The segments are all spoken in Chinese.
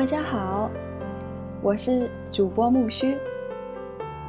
大家好，我是主播木须。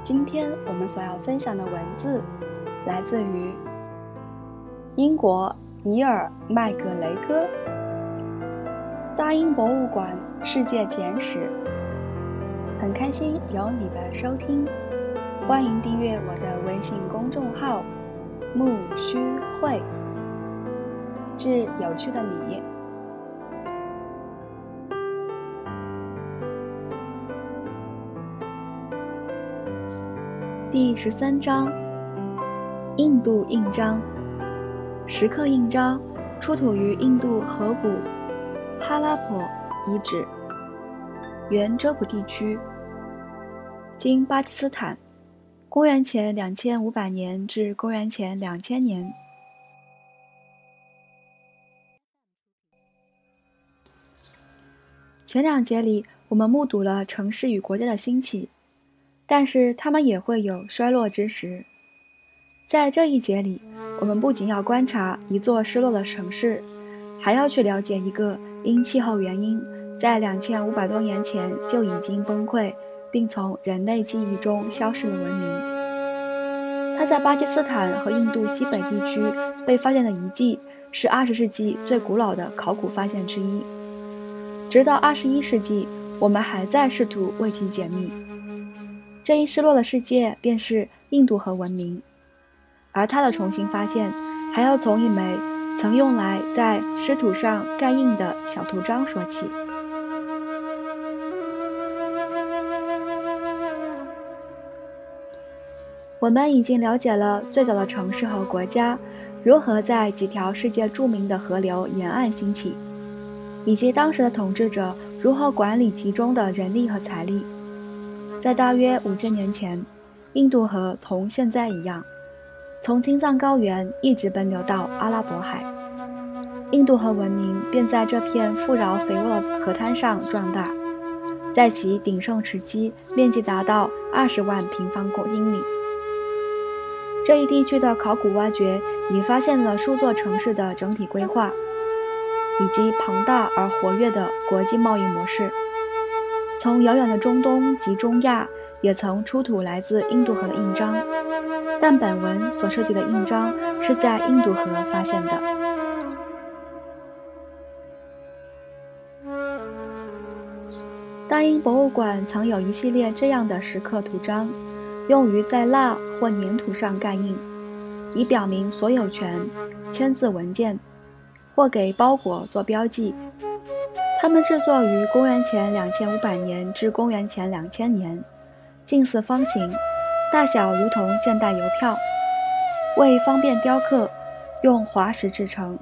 今天我们所要分享的文字来自于英国尼尔麦格雷戈《大英博物馆世界简史》。很开心有你的收听，欢迎订阅我的微信公众号“木须会”，致有趣的你。第十三章：印度印章。石刻印章出土于印度河谷哈拉普遗址，原遮普地区，今巴基斯坦，公元前两千五百年至公元前两千年。前两节里，我们目睹了城市与国家的兴起。但是他们也会有衰落之时。在这一节里，我们不仅要观察一座失落的城市，还要去了解一个因气候原因在两千五百多年前就已经崩溃，并从人类记忆中消失的文明。它在巴基斯坦和印度西北地区被发现的遗迹是二十世纪最古老的考古发现之一。直到二十一世纪，我们还在试图为其解密。这一失落的世界便是印度河文明，而它的重新发现还要从一枚曾用来在石土上盖印的小图章说起。我们已经了解了最早的城市和国家如何在几条世界著名的河流沿岸兴起，以及当时的统治者如何管理其中的人力和财力。在大约五千年前，印度河同现在一样，从青藏高原一直奔流到阿拉伯海。印度河文明便在这片富饶肥沃的河滩上壮大，在其鼎盛时期，面积达到二十万平方公里。这一地区的考古挖掘已发现了数座城市的整体规划，以及庞大而活跃的国际贸易模式。从遥远的中东及中亚，也曾出土来自印度河的印章，但本文所涉及的印章是在印度河发现的。大英博物馆藏有一系列这样的石刻图章，用于在蜡或粘土上盖印，以表明所有权、签字文件，或给包裹做标记。它们制作于公元前两千五百年至公元前两千年，近似方形，大小如同现代邮票。为方便雕刻，用滑石制成。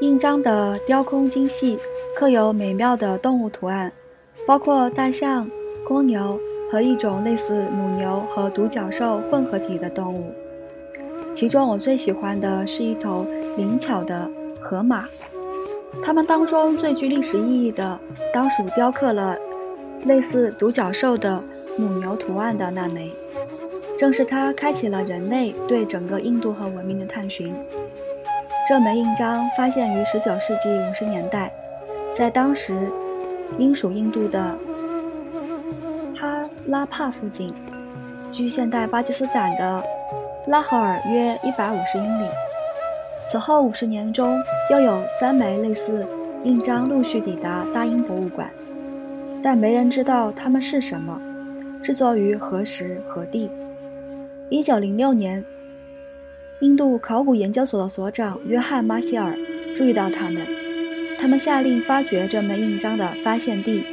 印章的雕空精细，刻有美妙的动物图案，包括大象、公牛和一种类似母牛和独角兽混合体的动物。其中我最喜欢的是一头灵巧的河马。它们当中最具历史意义的，当属雕刻了类似独角兽的母牛图案的那枚。正是它开启了人类对整个印度和文明的探寻。这枚印章发现于19世纪50年代，在当时英属印度的哈拉帕附近，距现代巴基斯坦的拉合尔约150英里。此后五十年中，又有三枚类似印章陆续抵达大英博物馆，但没人知道它们是什么，制作于何时何地。一九零六年，印度考古研究所的所长约翰·马歇尔注意到它们，他们下令发掘这枚印章的发现地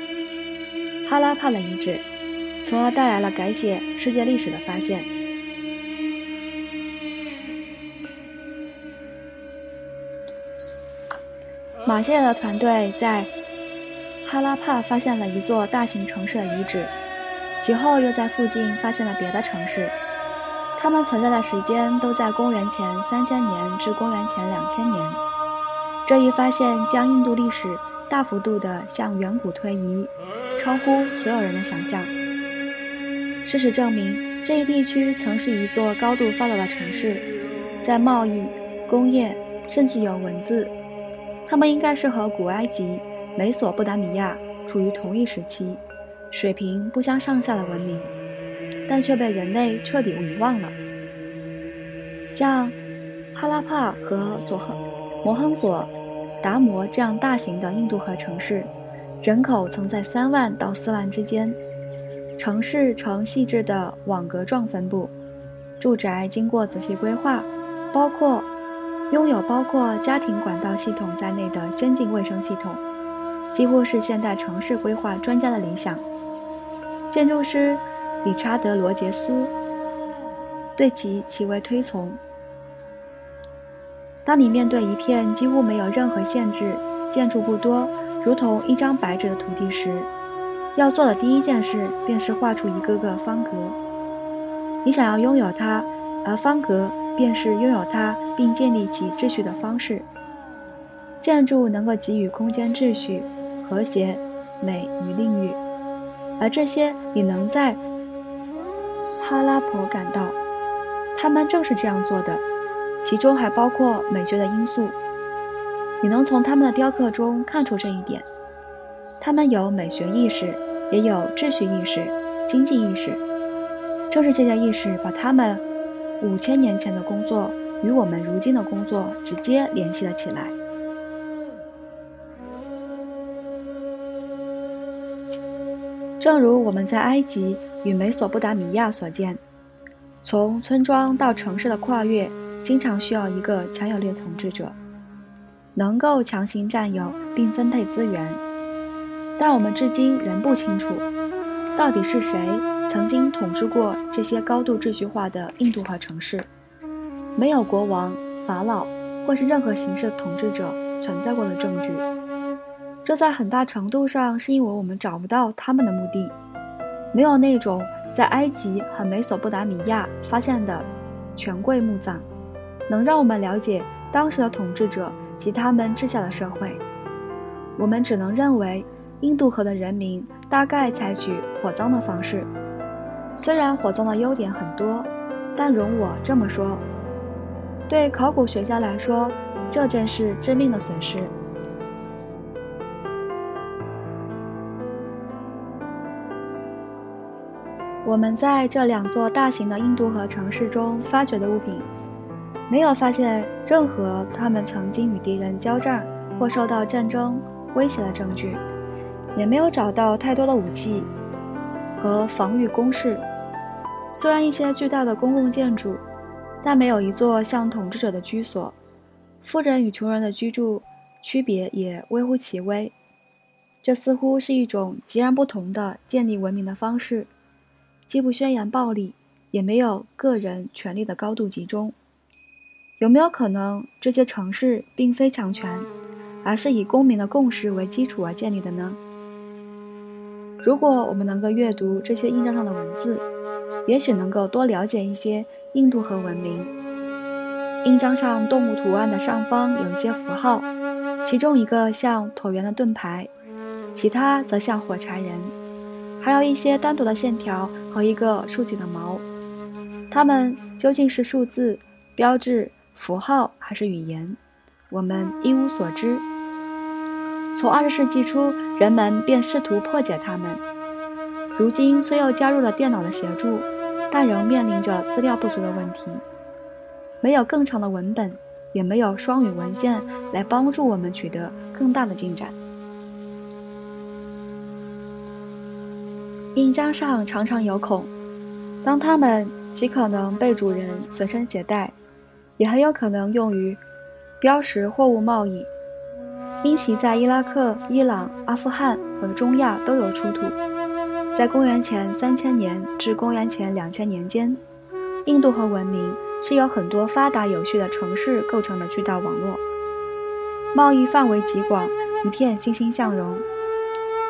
——哈拉帕的遗址，从而带来了改写世界历史的发现。马歇尔的团队在哈拉帕发现了一座大型城市的遗址，其后又在附近发现了别的城市，它们存在的时间都在公元前三千年至公元前两千年。这一发现将印度历史大幅度地向远古推移，超乎所有人的想象。事实证明，这一地区曾是一座高度发达的城市，在贸易、工业，甚至有文字。他们应该是和古埃及、美索不达米亚处于同一时期，水平不相上下的文明，但却被人类彻底遗忘了。像哈拉帕和佐亨摩亨佐达摩这样大型的印度河城市，人口曾在三万到四万之间，城市呈细致的网格状分布，住宅经过仔细规划，包括拥有包括家庭管道系统在内的先进卫生系统，几乎是现代城市规划专家的理想。建筑师理查德·罗杰斯对其极为推崇。当你面对一片几乎没有任何限制、建筑不多、如同一张白纸的土地时，要做的第一件事便是画出一个个方格。你想要拥有它，而方格便是拥有它并建立起秩序的方式。建筑能够给予空间秩序、和谐、美与令欲，而这些你能在哈拉婆感到，他们正是这样做的。其中还包括美学的因素，你能从他们的雕刻中看出这一点。他们有美学意识，也有秩序意识、经济意识。正是这些意识把他们五千年前的工作与我们如今的工作直接联系了起来。正如我们在埃及与美索不达米亚所见，从村庄到城市的跨越。经常需要一个强有力统治者，能够强行占有并分配资源。但我们至今仍不清楚，到底是谁曾经统治过这些高度秩序化的印度河城市。没有国王、法老或是任何形式的统治者存在过的证据。这在很大程度上是因为我们找不到他们的墓地，没有那种在埃及和美索不达米亚发现的权贵墓葬。能让我们了解当时的统治者及他们治下的社会。我们只能认为，印度河的人民大概采取火葬的方式。虽然火葬的优点很多，但容我这么说：对考古学家来说，这正是致命的损失。我们在这两座大型的印度河城市中发掘的物品。没有发现任何他们曾经与敌人交战或受到战争威胁的证据，也没有找到太多的武器和防御工事。虽然一些巨大的公共建筑，但没有一座像统治者的居所。富人与穷人的居住区别也微乎其微。这似乎是一种截然不同的建立文明的方式，既不宣扬暴力，也没有个人权力的高度集中。有没有可能，这些城市并非强权，而是以公民的共识为基础而建立的呢？如果我们能够阅读这些印章上的文字，也许能够多了解一些印度河文明。印章上动物图案的上方有一些符号，其中一个像椭圆的盾牌，其他则像火柴人，还有一些单独的线条和一个竖起的毛。它们究竟是数字标志？符号还是语言，我们一无所知。从二十世纪初，人们便试图破解它们。如今虽又加入了电脑的协助，但仍面临着资料不足的问题。没有更长的文本，也没有双语文献来帮助我们取得更大的进展。印章上常常有孔，当它们极可能被主人随身携带。也很有可能用于标识货物贸易，因其在伊拉克、伊朗、阿富汗和中亚都有出土。在公元前三千年至公元前两千年间，印度河文明是由很多发达有序的城市构成的巨大网络，贸易范围极广，一片欣欣向荣。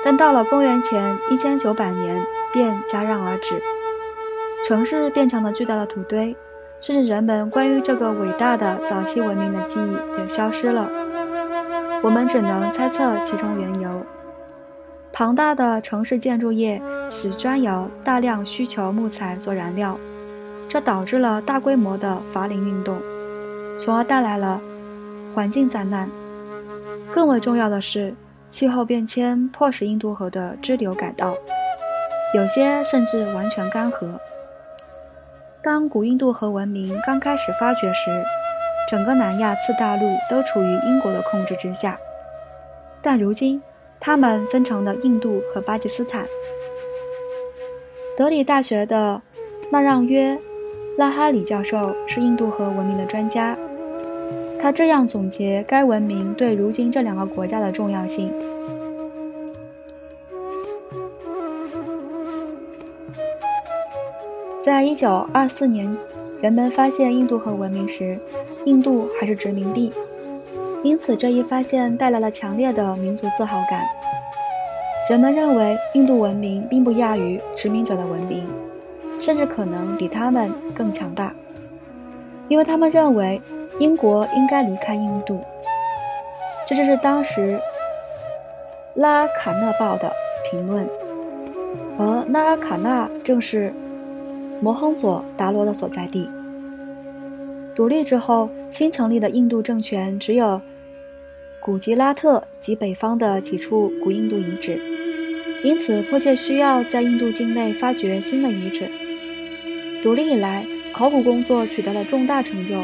但到了公元前一千九百年，便戛然而止，城市变成了巨大的土堆。甚至人们关于这个伟大的早期文明的记忆也消失了。我们只能猜测其中缘由。庞大的城市建筑业使砖窑大量需求木材做燃料，这导致了大规模的伐林运动，从而带来了环境灾难。更为重要的是，气候变迁迫使印度河的支流改道，有些甚至完全干涸。当古印度河文明刚开始发掘时，整个南亚次大陆都处于英国的控制之下，但如今，他们分成了印度和巴基斯坦。德里大学的纳让约·拉哈里教授是印度河文明的专家，他这样总结该文明对如今这两个国家的重要性：在一九二四年，人们发现印度河文明时，印度还是殖民地，因此这一发现带来了强烈的民族自豪感。人们认为印度文明并不亚于殖民者的文明，甚至可能比他们更强大，因为他们认为英国应该离开印度。这就是当时《拉卡纳报》的评论，而拉卡纳正是摩亨佐达罗的所在地。独立之后，新成立的印度政权只有古吉拉特及北方的几处古印度遗址。因此，迫切需要在印度境内发掘新的遗址。独立以来，考古工作取得了重大成就，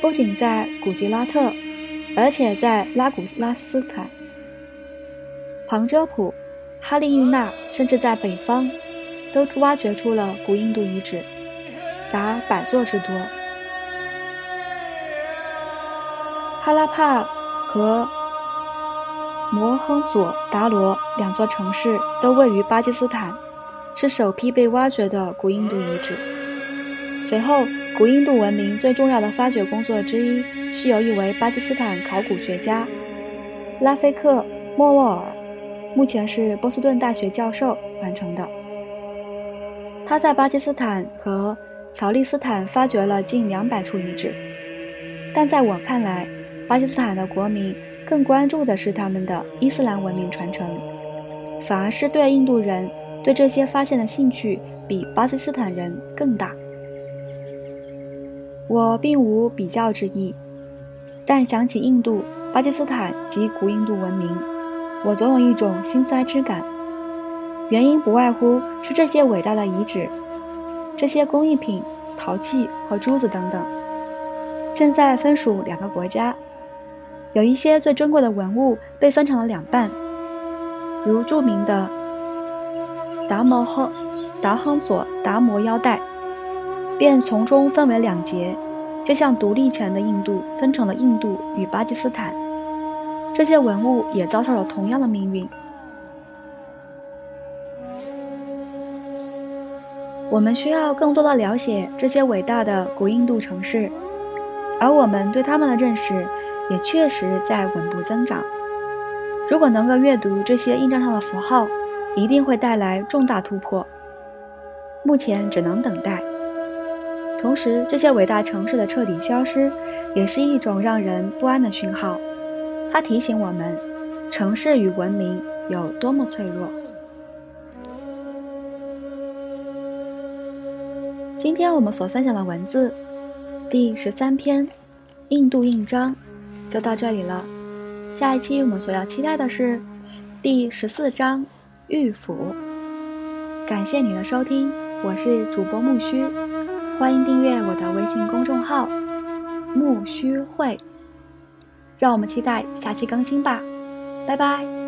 不仅在古吉拉特，而且在拉古拉斯坦、旁遮普、哈利印纳，甚至在北方，都挖掘出了古印度遗址，达百座之多。哈拉帕和。摩亨佐达罗两座城市都位于巴基斯坦，是首批被挖掘的古印度遗址。随后，古印度文明最重要的发掘工作之一是由一位巴基斯坦考古学家拉菲克·莫沃尔，目前是波士顿大学教授完成的。他在巴基斯坦和乔利斯坦发掘了近两百处遗址，但在我看来，巴基斯坦的国民。更关注的是他们的伊斯兰文明传承，反而是对印度人对这些发现的兴趣比巴基斯坦人更大。我并无比较之意，但想起印度、巴基斯坦及古印度文明，我总有一种心酸之感。原因不外乎是这些伟大的遗址、这些工艺品、陶器和珠子等等，现在分属两个国家。有一些最珍贵的文物被分成了两半，如著名的达摩亨达亨佐达摩腰带，便从中分为两节，就像独立前的印度分成了印度与巴基斯坦。这些文物也遭受了同样的命运。我们需要更多的了解这些伟大的古印度城市，而我们对他们的认识。也确实在稳步增长。如果能够阅读这些印章上的符号，一定会带来重大突破。目前只能等待。同时，这些伟大城市的彻底消失，也是一种让人不安的讯号。它提醒我们，城市与文明有多么脆弱。今天我们所分享的文字，第十三篇，印度印章。就到这里了，下一期我们所要期待的是第十四章玉府。感谢你的收听，我是主播木须，欢迎订阅我的微信公众号木须会，让我们期待下期更新吧，拜拜。